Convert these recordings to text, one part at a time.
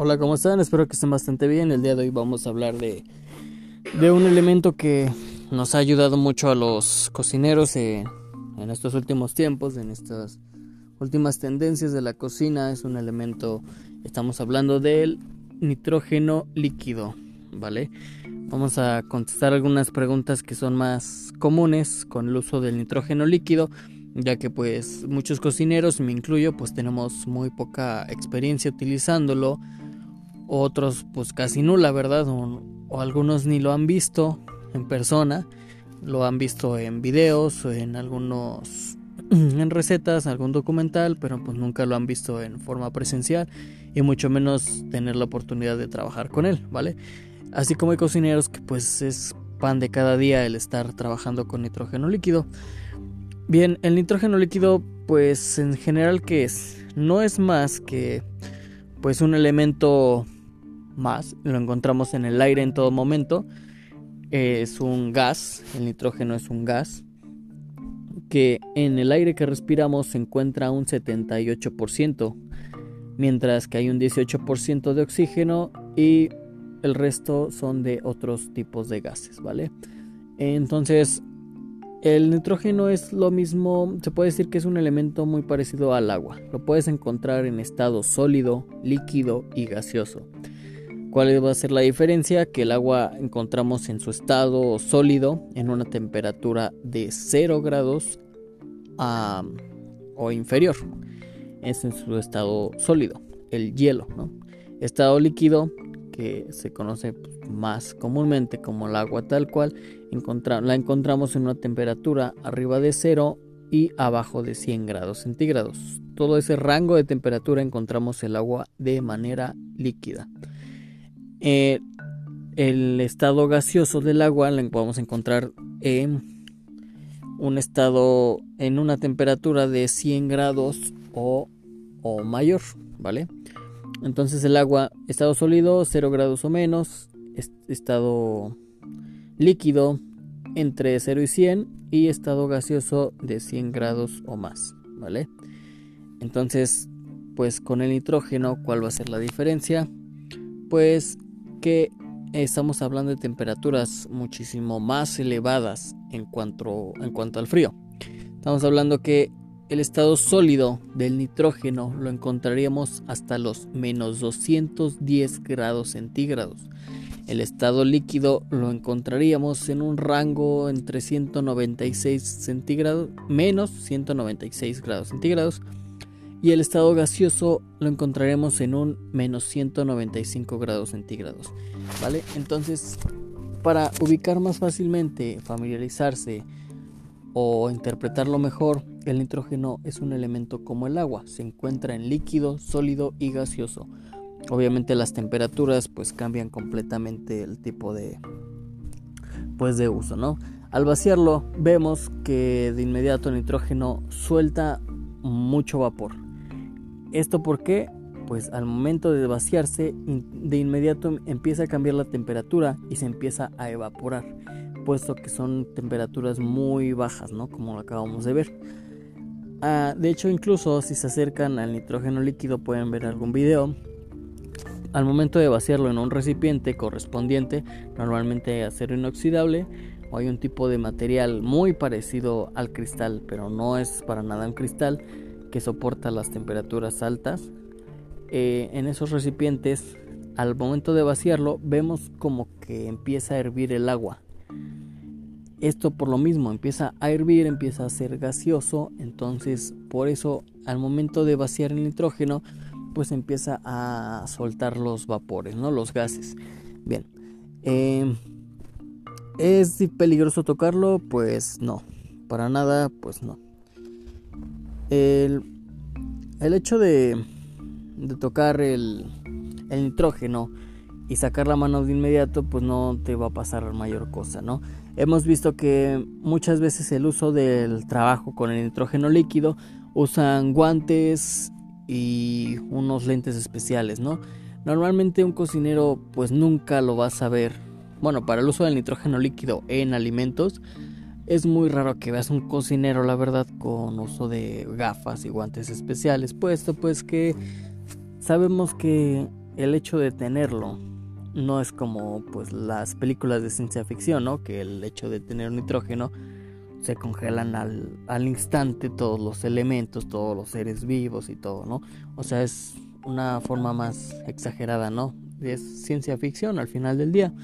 Hola, ¿cómo están? Espero que estén bastante bien. El día de hoy vamos a hablar de, de un elemento que nos ha ayudado mucho a los cocineros en estos últimos tiempos, en estas últimas tendencias de la cocina. Es un elemento, estamos hablando del nitrógeno líquido, ¿vale? Vamos a contestar algunas preguntas que son más comunes con el uso del nitrógeno líquido ya que pues muchos cocineros, me incluyo, pues tenemos muy poca experiencia utilizándolo otros pues casi nula, ¿verdad? O, algunos ni lo han visto en persona, lo han visto en videos en algunos en recetas, algún documental, pero pues nunca lo han visto en forma presencial y mucho menos tener la oportunidad de trabajar con él, ¿vale? Así como hay cocineros que pues es pan de cada día el estar trabajando con nitrógeno líquido. Bien, el nitrógeno líquido pues en general que es? No es más que pues un elemento más, lo encontramos en el aire en todo momento. Es un gas, el nitrógeno es un gas, que en el aire que respiramos se encuentra un 78%, mientras que hay un 18% de oxígeno y el resto son de otros tipos de gases, ¿vale? Entonces, el nitrógeno es lo mismo, se puede decir que es un elemento muy parecido al agua. Lo puedes encontrar en estado sólido, líquido y gaseoso. ¿Cuál va a ser la diferencia? Que el agua encontramos en su estado sólido en una temperatura de 0 grados o inferior. Es en su estado sólido, el hielo. Estado líquido, que se conoce más comúnmente como el agua tal cual, la encontramos en una temperatura arriba de 0 y abajo de 100 grados centígrados. Todo ese rango de temperatura encontramos el agua de manera líquida. Eh, el estado gaseoso del agua lo podemos encontrar en un estado en una temperatura de 100 grados o, o mayor, ¿vale? Entonces el agua, estado sólido, 0 grados o menos, estado líquido entre 0 y 100 y estado gaseoso de 100 grados o más, ¿vale? Entonces, pues con el nitrógeno, ¿cuál va a ser la diferencia? Pues que estamos hablando de temperaturas muchísimo más elevadas en cuanto, en cuanto al frío. Estamos hablando que el estado sólido del nitrógeno lo encontraríamos hasta los menos 210 grados centígrados. El estado líquido lo encontraríamos en un rango entre 196 centígrados, menos 196 grados centígrados y el estado gaseoso lo encontraremos en un menos 195 grados centígrados. ¿Vale? Entonces, para ubicar más fácilmente, familiarizarse o interpretarlo mejor, el nitrógeno es un elemento como el agua, se encuentra en líquido, sólido y gaseoso. Obviamente las temperaturas pues cambian completamente el tipo de pues de uso, ¿no? Al vaciarlo vemos que de inmediato el nitrógeno suelta mucho vapor ¿Esto por qué? Pues al momento de vaciarse, de inmediato empieza a cambiar la temperatura y se empieza a evaporar, puesto que son temperaturas muy bajas, ¿no? Como lo acabamos de ver. Ah, de hecho, incluso si se acercan al nitrógeno líquido pueden ver algún video. Al momento de vaciarlo en un recipiente correspondiente, normalmente acero inoxidable, o hay un tipo de material muy parecido al cristal, pero no es para nada un cristal, que soporta las temperaturas altas. Eh, en esos recipientes, al momento de vaciarlo, vemos como que empieza a hervir el agua. Esto por lo mismo empieza a hervir, empieza a ser gaseoso, entonces por eso al momento de vaciar el nitrógeno, pues empieza a soltar los vapores, ¿no? Los gases. Bien. Eh, ¿Es peligroso tocarlo? Pues no. Para nada, pues no. El, hecho de, tocar el, nitrógeno y sacar la mano de inmediato, pues no te va a pasar mayor cosa, ¿no? Hemos visto que muchas veces el uso del trabajo con el nitrógeno líquido usan guantes y unos lentes especiales, ¿no? Normalmente un cocinero pues nunca lo va a saber. Bueno, para el uso del nitrógeno líquido en alimentos, es muy raro que veas un cocinero, la verdad, con uso de gafas y guantes especiales, puesto pues que sabemos que el hecho de tenerlo no es como pues las películas de ciencia ficción, ¿no? Que el hecho de tener nitrógeno se congelan al, al instante todos los elementos, todos los seres vivos y todo, ¿no? O sea, es una forma más exagerada, ¿no? Es ciencia ficción al final del día.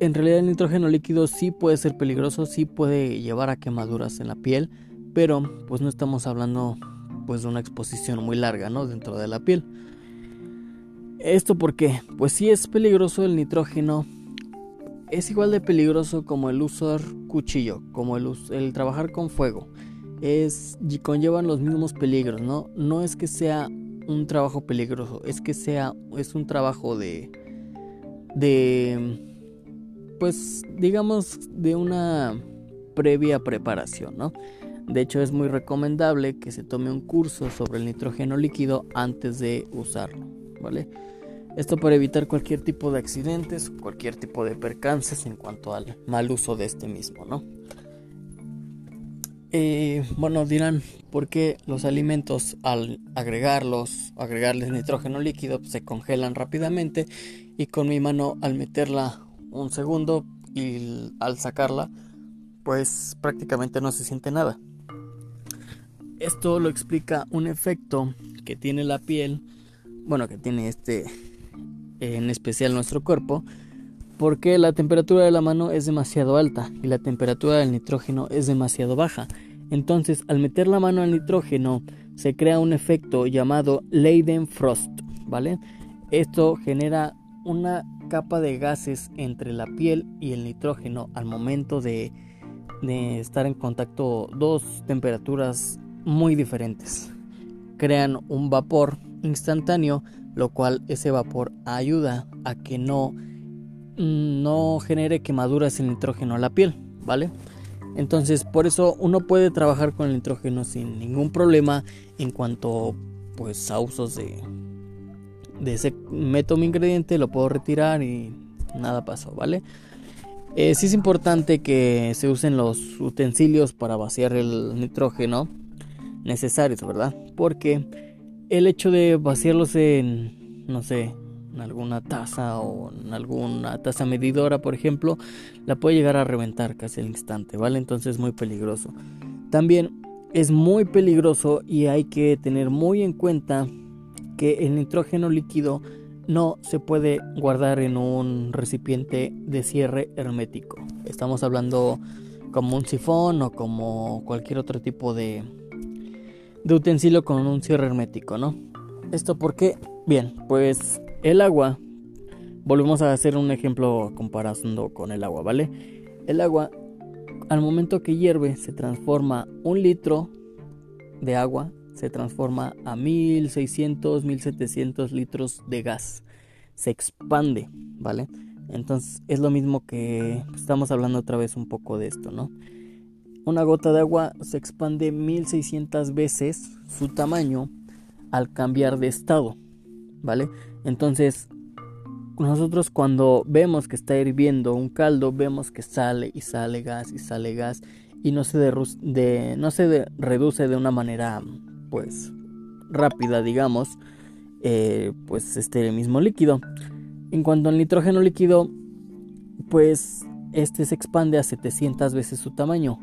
En realidad el nitrógeno líquido sí puede ser peligroso, sí puede llevar a quemaduras en la piel, pero pues no estamos hablando pues de una exposición muy larga, ¿no? Dentro de la piel. ¿Esto por qué? Pues sí es peligroso el nitrógeno. Es igual de peligroso como el usar cuchillo, como el, trabajar con fuego. Es, conllevan los mismos peligros, ¿no? No es que sea un trabajo peligroso, es que sea, es un trabajo de, de, pues digamos, de una previa preparación, ¿no? De hecho es muy recomendable que se tome un curso sobre el nitrógeno líquido antes de usarlo, ¿vale? Esto para evitar cualquier tipo de accidentes, cualquier tipo de percances en cuanto al mal uso de este mismo, ¿no? Eh, bueno, dirán, ¿por qué los alimentos al agregarlos, agregarles nitrógeno líquido, se congelan rápidamente y con mi mano al meterla un segundo y al sacarla, pues prácticamente no se siente nada? Esto lo explica un efecto que tiene la piel, bueno, que tiene este en especial nuestro cuerpo, porque la temperatura de la mano es demasiado alta y la temperatura del nitrógeno es demasiado baja. Entonces, al meter la mano al nitrógeno, se crea un efecto llamado Leidenfrost, ¿vale? Esto genera una capa de gases entre la piel y el nitrógeno al momento de, estar en contacto dos temperaturas muy diferentes. Crean un vapor instantáneo lo cual ese vapor ayuda a que no, no genere quemaduras el nitrógeno a la piel, ¿vale? Entonces, por eso uno puede trabajar con el nitrógeno sin ningún problema en cuanto pues a usos de, de ese meto mi ingrediente, lo puedo retirar y nada pasó, ¿vale? Eh, sí es importante que se usen los utensilios para vaciar el nitrógeno necesarios, ¿verdad? Porque el hecho de vaciarlos en, no sé, en alguna taza o en alguna taza medidora, por ejemplo, la puede llegar a reventar casi al instante, ¿vale? Entonces es muy peligroso. También es muy peligroso y hay que tener muy en cuenta que el nitrógeno líquido no se puede guardar en un recipiente de cierre hermético. Estamos hablando como un sifón o como cualquier otro tipo de, utensilio con un cierre hermético, ¿no? Esto porque, bien, pues el agua, volvemos a hacer un ejemplo comparando con el agua, ¿vale? El agua, al momento que hierve, se transforma un litro de agua, se transforma a 1600, 1700 litros de gas. Se expande, ¿vale? Entonces es lo mismo que estamos hablando otra vez un poco de esto, ¿no? Una gota de agua se expande 1600 veces su tamaño al cambiar de estado, ¿vale? Entonces, nosotros cuando vemos que está hirviendo un caldo, vemos que sale y sale gas y sale gas y no se, de, no se reduce de una manera, pues, rápida, digamos, eh, pues este mismo líquido. En cuanto al nitrógeno líquido, pues este se expande a 700 veces su tamaño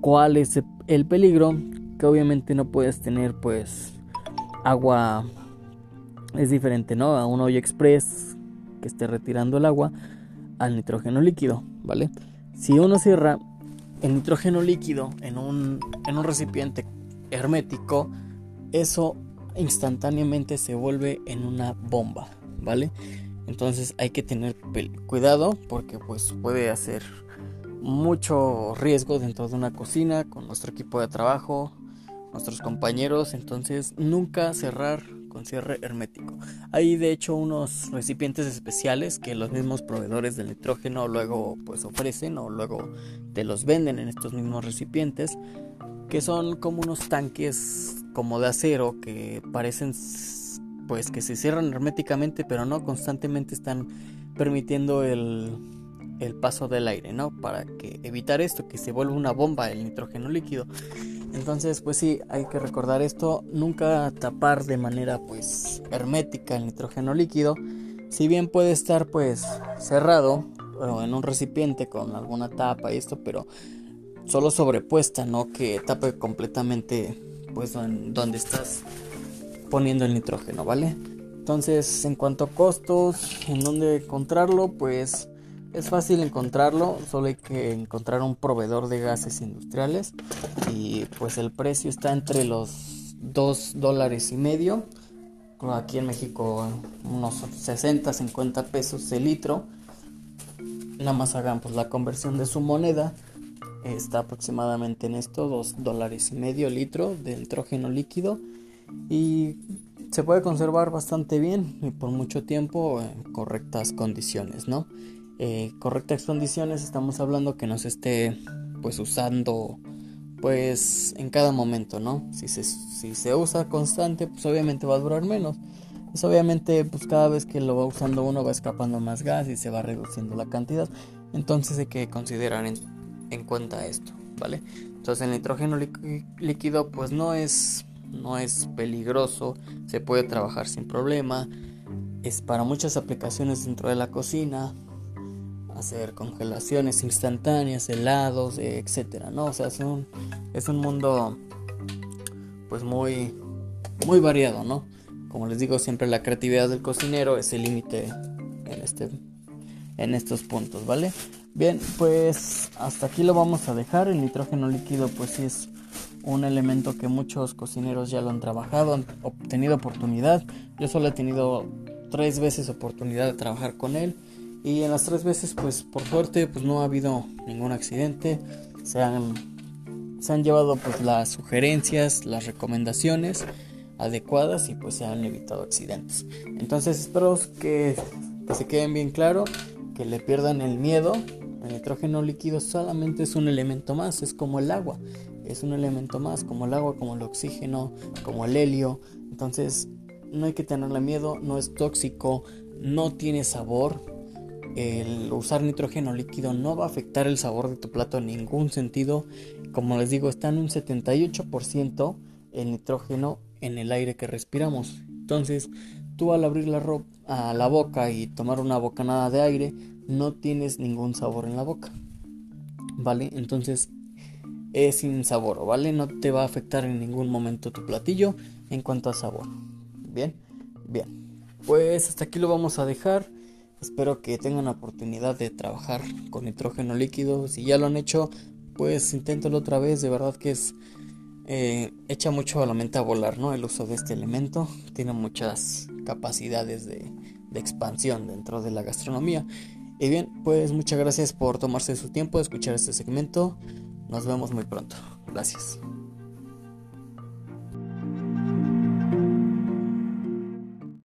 cuál es el peligro que obviamente no puedes tener pues agua es diferente no a un hoyo express que esté retirando el agua al nitrógeno líquido vale si uno cierra el nitrógeno líquido en un, en un recipiente hermético eso instantáneamente se vuelve en una bomba vale entonces hay que tener cuidado porque pues puede hacer mucho riesgo dentro de una cocina con nuestro equipo de trabajo, nuestros compañeros, entonces nunca cerrar con cierre hermético. Hay de hecho unos recipientes especiales que los mismos proveedores del nitrógeno luego pues ofrecen o luego te los venden en estos mismos recipientes que son como unos tanques como de acero que parecen pues que se cierran herméticamente pero no constantemente están permitiendo el el paso del aire, ¿no? Para que evitar esto, que se vuelva una bomba el nitrógeno líquido. Entonces, pues sí, hay que recordar esto, nunca tapar de manera pues hermética el nitrógeno líquido, si bien puede estar pues cerrado o en un recipiente con alguna tapa y esto, pero solo sobrepuesta, no que tape completamente pues donde estás poniendo el nitrógeno, ¿vale? Entonces, en cuanto a costos, en dónde encontrarlo, pues es fácil encontrarlo, solo hay que encontrar un proveedor de gases industriales y pues el precio está entre los 2 dólares y medio, aquí en México unos 60, 50 pesos el litro. Nada más hagan pues la conversión de su moneda, está aproximadamente en esto 2 dólares y medio litro de nitrógeno líquido y se puede conservar bastante bien y por mucho tiempo en correctas condiciones, ¿no? Eh, correctas condiciones estamos hablando que no se esté pues usando pues en cada momento, ¿no? Si se, si se usa constante, pues obviamente va a durar menos. Pues obviamente pues cada vez que lo va usando uno va escapando más gas y se va reduciendo la cantidad. Entonces hay que considerar en, en cuenta esto, ¿vale? Entonces el nitrógeno líquido pues no es no es peligroso, se puede trabajar sin problema, es para muchas aplicaciones dentro de la cocina, hacer congelaciones instantáneas, helados, etcétera, ¿no? O sea, es un, es un mundo pues muy muy variado, ¿no? Como les digo, siempre la creatividad del cocinero es el límite en este en estos puntos, ¿vale? Bien, pues hasta aquí lo vamos a dejar. El nitrógeno líquido pues sí es un elemento que muchos cocineros ya lo han trabajado, han obtenido oportunidad. Yo solo he tenido tres veces oportunidad de trabajar con él y en las tres veces pues por suerte pues no ha habido ningún accidente. Se han, se han llevado pues las sugerencias, las recomendaciones adecuadas y pues se han evitado accidentes. Entonces espero que, que se queden bien claro, que le pierdan el miedo. El nitrógeno líquido solamente es un elemento más, es como el agua es un elemento más, como el agua, como el oxígeno, como el helio. Entonces, no hay que tenerle miedo, no es tóxico, no tiene sabor. El usar nitrógeno líquido no va a afectar el sabor de tu plato en ningún sentido. Como les digo, está en un 78% el nitrógeno en el aire que respiramos. Entonces, tú al abrir la, a la boca y tomar una bocanada de aire, no tienes ningún sabor en la boca. ¿Vale? Entonces, es sin sabor, ¿vale? No te va a afectar en ningún momento tu platillo en cuanto a sabor. Bien, bien. Pues hasta aquí lo vamos a dejar. Espero que tengan la oportunidad de trabajar con nitrógeno líquido. Si ya lo han hecho, pues inténtalo otra vez. De verdad que es eh, echa mucho a la mente a volar, ¿no? El uso de este elemento tiene muchas capacidades de, de expansión dentro de la gastronomía. Y bien, pues muchas gracias por tomarse su tiempo de escuchar este segmento. Nos vemos muy pronto. Gracias.